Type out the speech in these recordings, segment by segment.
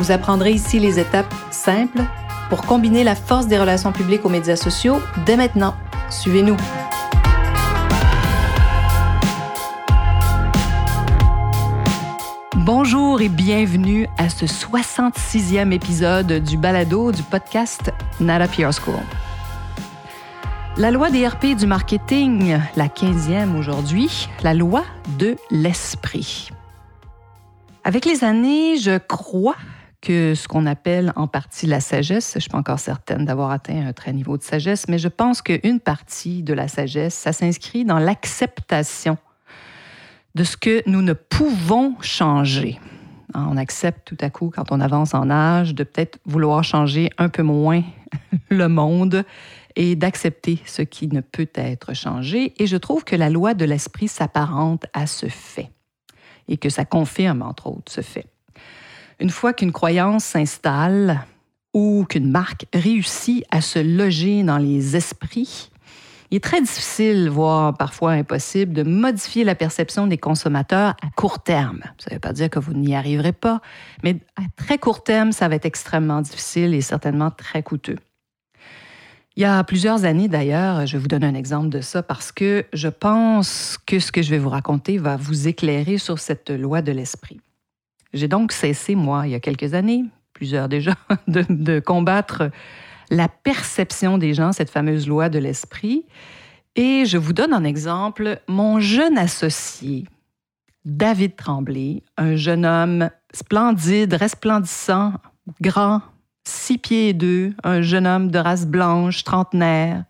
Vous apprendrez ici les étapes simples pour combiner la force des relations publiques aux médias sociaux dès maintenant. Suivez-nous. Bonjour et bienvenue à ce 66e épisode du balado du podcast Nata PR School. La loi des RP du marketing, la 15e aujourd'hui, la loi de l'esprit. Avec les années, je crois que ce qu'on appelle en partie la sagesse, je ne suis pas encore certaine d'avoir atteint un très niveau de sagesse, mais je pense qu'une partie de la sagesse, ça s'inscrit dans l'acceptation de ce que nous ne pouvons changer. Hein, on accepte tout à coup, quand on avance en âge, de peut-être vouloir changer un peu moins le monde et d'accepter ce qui ne peut être changé. Et je trouve que la loi de l'esprit s'apparente à ce fait et que ça confirme, entre autres, ce fait. Une fois qu'une croyance s'installe ou qu'une marque réussit à se loger dans les esprits, il est très difficile, voire parfois impossible, de modifier la perception des consommateurs à court terme. Ça ne veut pas dire que vous n'y arriverez pas, mais à très court terme, ça va être extrêmement difficile et certainement très coûteux. Il y a plusieurs années d'ailleurs, je vous donner un exemple de ça parce que je pense que ce que je vais vous raconter va vous éclairer sur cette loi de l'esprit. J'ai donc cessé, moi, il y a quelques années, plusieurs déjà, de, combattre la perception des gens, cette fameuse loi de l'esprit. Et je vous donne un exemple. Mon jeune associé, David Tremblay, un jeune homme splendide, resplendissant, grand, six pieds et deux, un jeune homme de race blanche, trentenaire,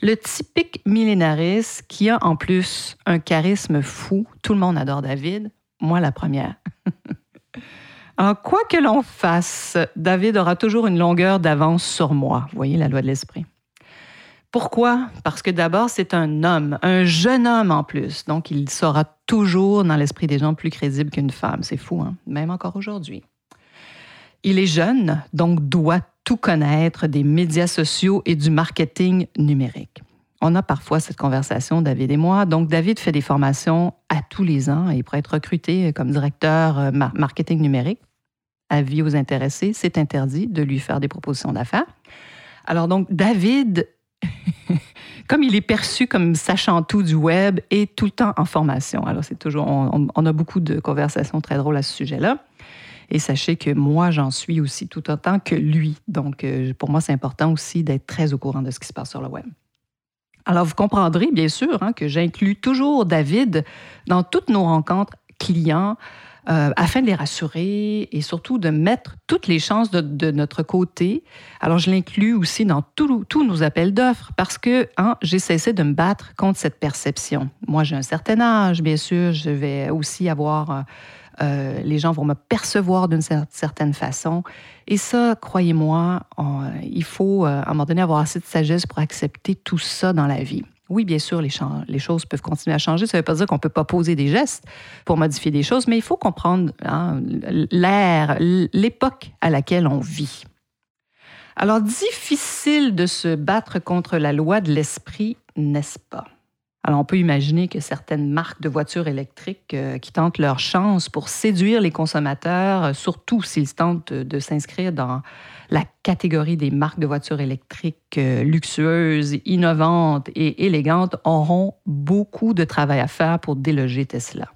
le typique millénariste qui a en plus un charisme fou. Tout le monde adore David, moi la première. quoi que l'on fasse, David aura toujours une longueur d'avance sur moi. Vous voyez la loi de l'esprit. Pourquoi? Parce que d'abord, c'est un homme, un jeune homme en plus. Donc, il sera toujours dans l'esprit des gens plus crédible qu'une femme. C'est fou, hein? même encore aujourd'hui. Il est jeune, donc doit tout connaître des médias sociaux et du marketing numérique. On a parfois cette conversation, David et moi. Donc, David fait des formations à tous les ans il pourrait être recruté comme directeur euh, marketing numérique avis aux intéressés, c'est interdit de lui faire des propositions d'affaires. Alors donc, David, comme il est perçu comme sachant tout du web, est tout le temps en formation. Alors c'est toujours, on, a beaucoup de conversations très drôles à ce sujet-là. Et sachez que moi, j'en suis aussi tout autant que lui. Donc, euh, pour moi, c'est important aussi d'être très au courant de ce qui se passe sur le web. Alors, vous comprendrez, bien sûr, hein, que j'inclus toujours David dans toutes nos rencontres clients, euh, afin de les rassurer et surtout de mettre toutes les chances de, notre côté. Alors, je l'inclus aussi dans tous nos appels d'offres parce que hein, j'ai cessé de me battre contre cette perception. Moi, j'ai un certain âge, bien sûr, je vais aussi avoir... Euh, euh, les gens vont me percevoir d'une certaine façon. Et ça, croyez-moi, il faut à un moment donné avoir assez de sagesse pour accepter tout ça dans la vie. Oui, bien sûr, les, les, choses peuvent continuer à changer. Ça ne veut pas dire qu'on ne peut pas poser des gestes pour modifier des choses, mais il faut comprendre hein, l'ère, l'époque à laquelle on vit. Alors, difficile de se battre contre la loi de l'esprit, n'est-ce pas? Alors, on peut imaginer que certaines marques de voitures électriques euh, qui tentent leur chance pour séduire les consommateurs, euh, surtout s'ils tentent de s'inscrire dans la catégorie des marques de voitures électriques euh, luxueuses, innovantes et élégantes auront beaucoup de travail à faire pour déloger Tesla.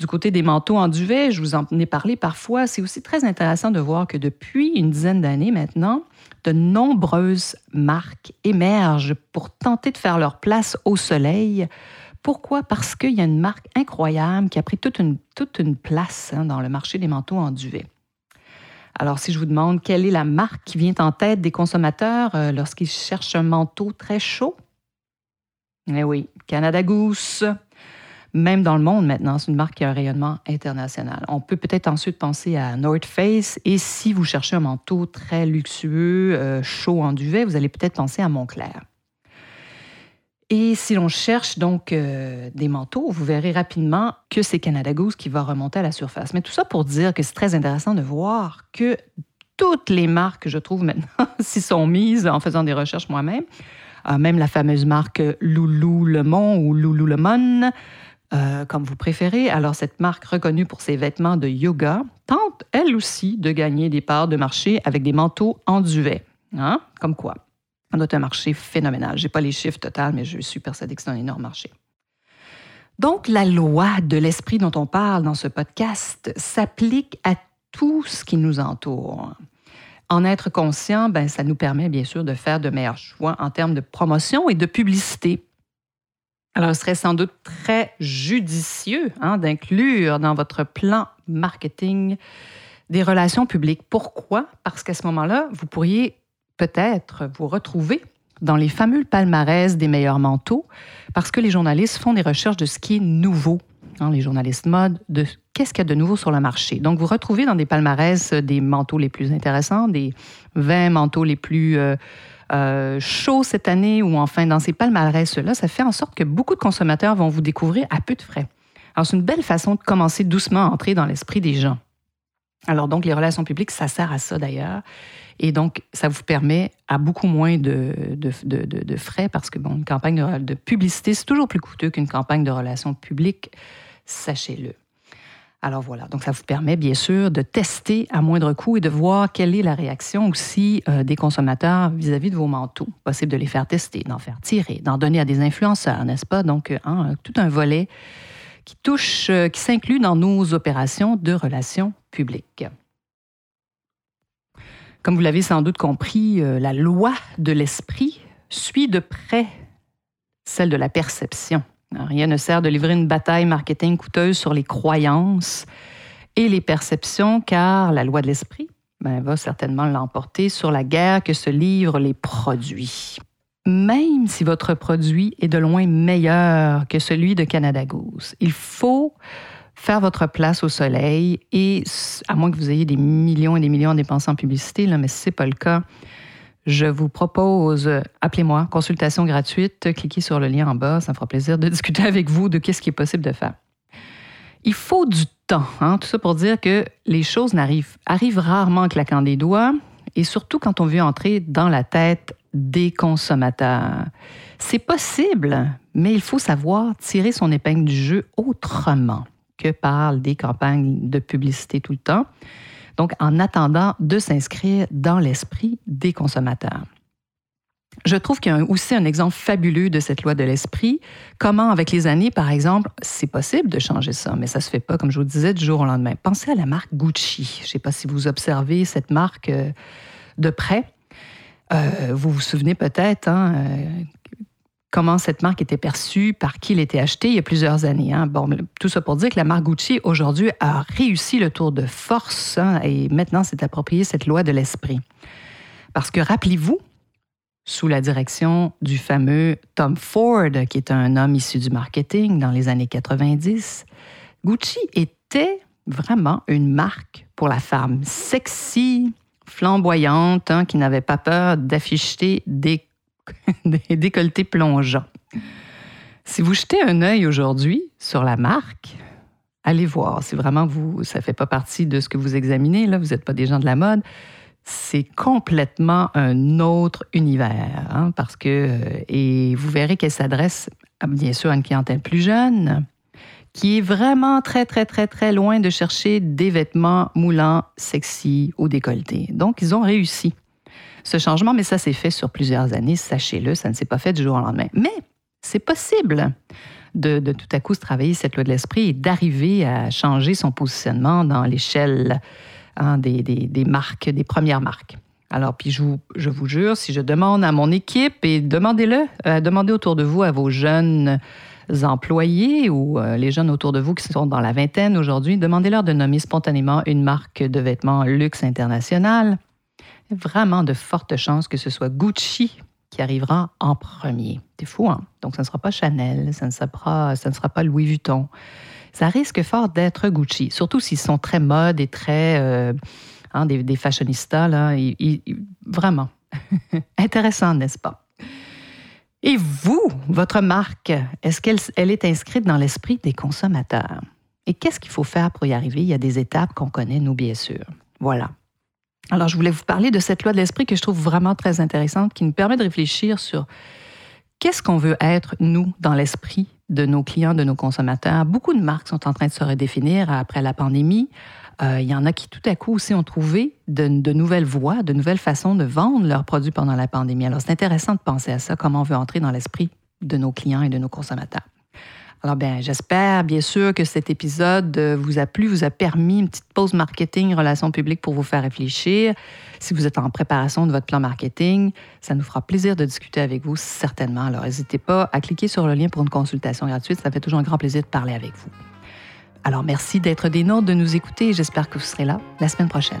Du côté des manteaux en duvet, je vous en ai parlé parfois, c'est aussi très intéressant de voir que depuis une dizaine d'années maintenant, de nombreuses marques émergent pour tenter de faire leur place au soleil. Pourquoi? Parce qu'il y a une marque incroyable qui a pris toute une, place hein, dans le marché des manteaux en duvet. Alors, si je vous demande quelle est la marque qui vient en tête des consommateurs euh, lorsqu'ils cherchent un manteau très chaud, eh oui, Canada Goose. Même dans le monde maintenant. C'est une marque qui a un rayonnement international. On peut peut-être ensuite penser à North Face. Et si vous cherchez un manteau très luxueux, euh, chaud en duvet, vous allez peut-être penser à Montclair. Et si l'on cherche donc euh, des manteaux, vous verrez rapidement que c'est Canada Goose qui va remonter à la surface. Mais tout ça pour dire que c'est très intéressant de voir que toutes les marques, je trouve maintenant, s'y sont mises en faisant des recherches moi-même. Euh, même la fameuse marque Lululemon ou Lululemon, euh, comme vous préférez. Alors, cette marque reconnue pour ses vêtements de yoga tente, elle aussi, de gagner des parts de marché avec des manteaux en duvet. Hein? Comme quoi? On a un marché phénoménal. Je n'ai pas les chiffres totaux, mais je suis persuadée que c'est un énorme marché. Donc, la loi de l'esprit dont on parle dans ce podcast s'applique à tout ce qui nous entoure. En être conscient, ben, ça nous permet bien sûr de faire de meilleurs choix en termes de promotion et de publicité. Alors, ce serait sans doute très judicieux hein, d'inclure dans votre plan marketing des relations publiques. Pourquoi? Parce qu'à ce moment-là, vous pourriez peut-être vous retrouver dans les fameux palmarès des meilleurs manteaux, parce que les journalistes font des recherches de ce qui est nouveau, hein, les journalistes mode, de qu'est-ce qu'il y a de nouveau sur le marché. Donc, vous retrouvez dans des palmarès des manteaux les plus intéressants, des 20 manteaux les plus euh, euh, chauds cette année, ou enfin dans ces palmarès-là, ça fait en sorte que beaucoup de consommateurs vont vous découvrir à peu de frais. Alors, c'est une belle façon de commencer doucement à entrer dans l'esprit des gens. Alors, donc, les relations publiques, ça sert à ça d'ailleurs. Et donc, ça vous permet à beaucoup moins de, de, frais parce que, bon, une campagne de, publicité, c'est toujours plus coûteux qu'une campagne de relations publiques, sachez-le. Alors voilà, donc ça vous permet bien sûr de tester à moindre coût et de voir quelle est la réaction aussi euh, des consommateurs vis-à-vis de vos manteaux. Possible de les faire tester, d'en faire tirer, d'en donner à des influenceurs, n'est-ce pas? Donc, hein, tout un volet qui touche, euh, qui s'inclut dans nos opérations de relations publiques. Comme vous l'avez sans doute compris, euh, la loi de l'esprit suit de près celle de la perception. Rien ne sert de livrer une bataille marketing coûteuse sur les croyances et les perceptions, car la loi de l'esprit ben, va certainement l'emporter sur la guerre que se livrent les produits. Même si votre produit est de loin meilleur que celui de Canada Goose, il faut faire votre place au soleil et, à moins que vous ayez des millions et des millions dépensés en publicité, là, mais ce n'est pas le cas, je vous propose, appelez-moi, consultation gratuite, cliquez sur le lien en bas, ça me fera plaisir de discuter avec vous de qu'est-ce qui est possible de faire. Il faut du temps, hein, tout ça pour dire que les choses n'arrivent arrivent rarement en claquant des doigts, et surtout quand on veut entrer dans la tête des consommateurs. C'est possible, mais il faut savoir tirer son épingle du jeu autrement que par des campagnes de publicité tout le temps. Donc, en attendant de s'inscrire dans l'esprit des consommateurs. Je trouve qu'il y a aussi un exemple fabuleux de cette loi de l'esprit. Comment, avec les années, par exemple, c'est possible de changer ça, mais ça ne se fait pas, comme je vous disais, du jour au lendemain. Pensez à la marque Gucci. Je ne sais pas si vous observez cette marque euh, de près. Euh, vous vous souvenez peut-être hein, euh, comment cette marque était perçue, par qui elle était achetée il y a plusieurs années. Hein. Bon, tout ça pour dire que la marque Gucci, aujourd'hui, a réussi le tour de force hein, et maintenant s'est approprié cette loi de l'esprit. Parce que rappelez-vous, sous la direction du fameux Tom Ford, qui est un homme issu du marketing dans les années 90, Gucci était vraiment une marque pour la femme sexy, flamboyante, hein, qui n'avait pas peur d'afficher des des décolletés plongeants. Si vous jetez un œil aujourd'hui sur la marque, allez voir. Si vraiment vous, ça ne fait pas partie de ce que vous examinez, là, vous n'êtes pas des gens de la mode, c'est complètement un autre univers. Hein, parce que, euh, et vous verrez qu'elle s'adresse bien sûr à une clientèle plus jeune, qui est vraiment très, très, très, très loin de chercher des vêtements moulants, sexy ou décolletés. Donc, ils ont réussi ce changement, mais ça s'est fait sur plusieurs années, sachez-le, ça ne s'est pas fait du jour au lendemain. Mais c'est possible de, tout à coup se travailler cette loi de l'esprit et d'arriver à changer son positionnement dans l'échelle hein, des, marques, des premières marques. Alors, puis je vous, jure, si je demande à mon équipe, et demandez-le, euh, demandez autour de vous à vos jeunes employés ou euh, les jeunes autour de vous qui sont dans la vingtaine aujourd'hui, demandez-leur de nommer spontanément une marque de vêtements luxe internationale vraiment de fortes chances que ce soit Gucci qui arrivera en premier. C'est fou, hein? Donc, ça ne sera pas Chanel, ça ne sera, pas Louis Vuitton. Ça risque fort d'être Gucci, surtout s'ils sont très mode et très... Euh, hein, des, fashionistas, là. vraiment. Intéressant, n'est-ce pas? Et vous, votre marque, est-ce qu'elle elle est inscrite dans l'esprit des consommateurs? Et qu'est-ce qu'il faut faire pour y arriver? Il y a des étapes qu'on connaît, nous, bien sûr. Voilà. Alors, je voulais vous parler de cette loi de l'esprit que je trouve vraiment très intéressante, qui nous permet de réfléchir sur qu'est-ce qu'on veut être, nous, dans l'esprit de nos clients, de nos consommateurs. Beaucoup de marques sont en train de se redéfinir après la pandémie. Euh, il y en a qui, tout à coup, aussi ont trouvé de, de, nouvelles voies, de nouvelles façons de vendre leurs produits pendant la pandémie. Alors, c'est intéressant de penser à ça, comment on veut entrer dans l'esprit de nos clients et de nos consommateurs. Alors, bien, j'espère bien sûr que cet épisode euh, vous a plu, vous a permis une petite pause marketing, relations publiques pour vous faire réfléchir. Si vous êtes en préparation de votre plan marketing, ça nous fera plaisir de discuter avec vous, certainement. Alors, n'hésitez pas à cliquer sur le lien pour une consultation gratuite. Ça fait toujours un grand plaisir de parler avec vous. Alors, merci d'être des nôtres, de nous écouter et j'espère que vous serez là la semaine prochaine.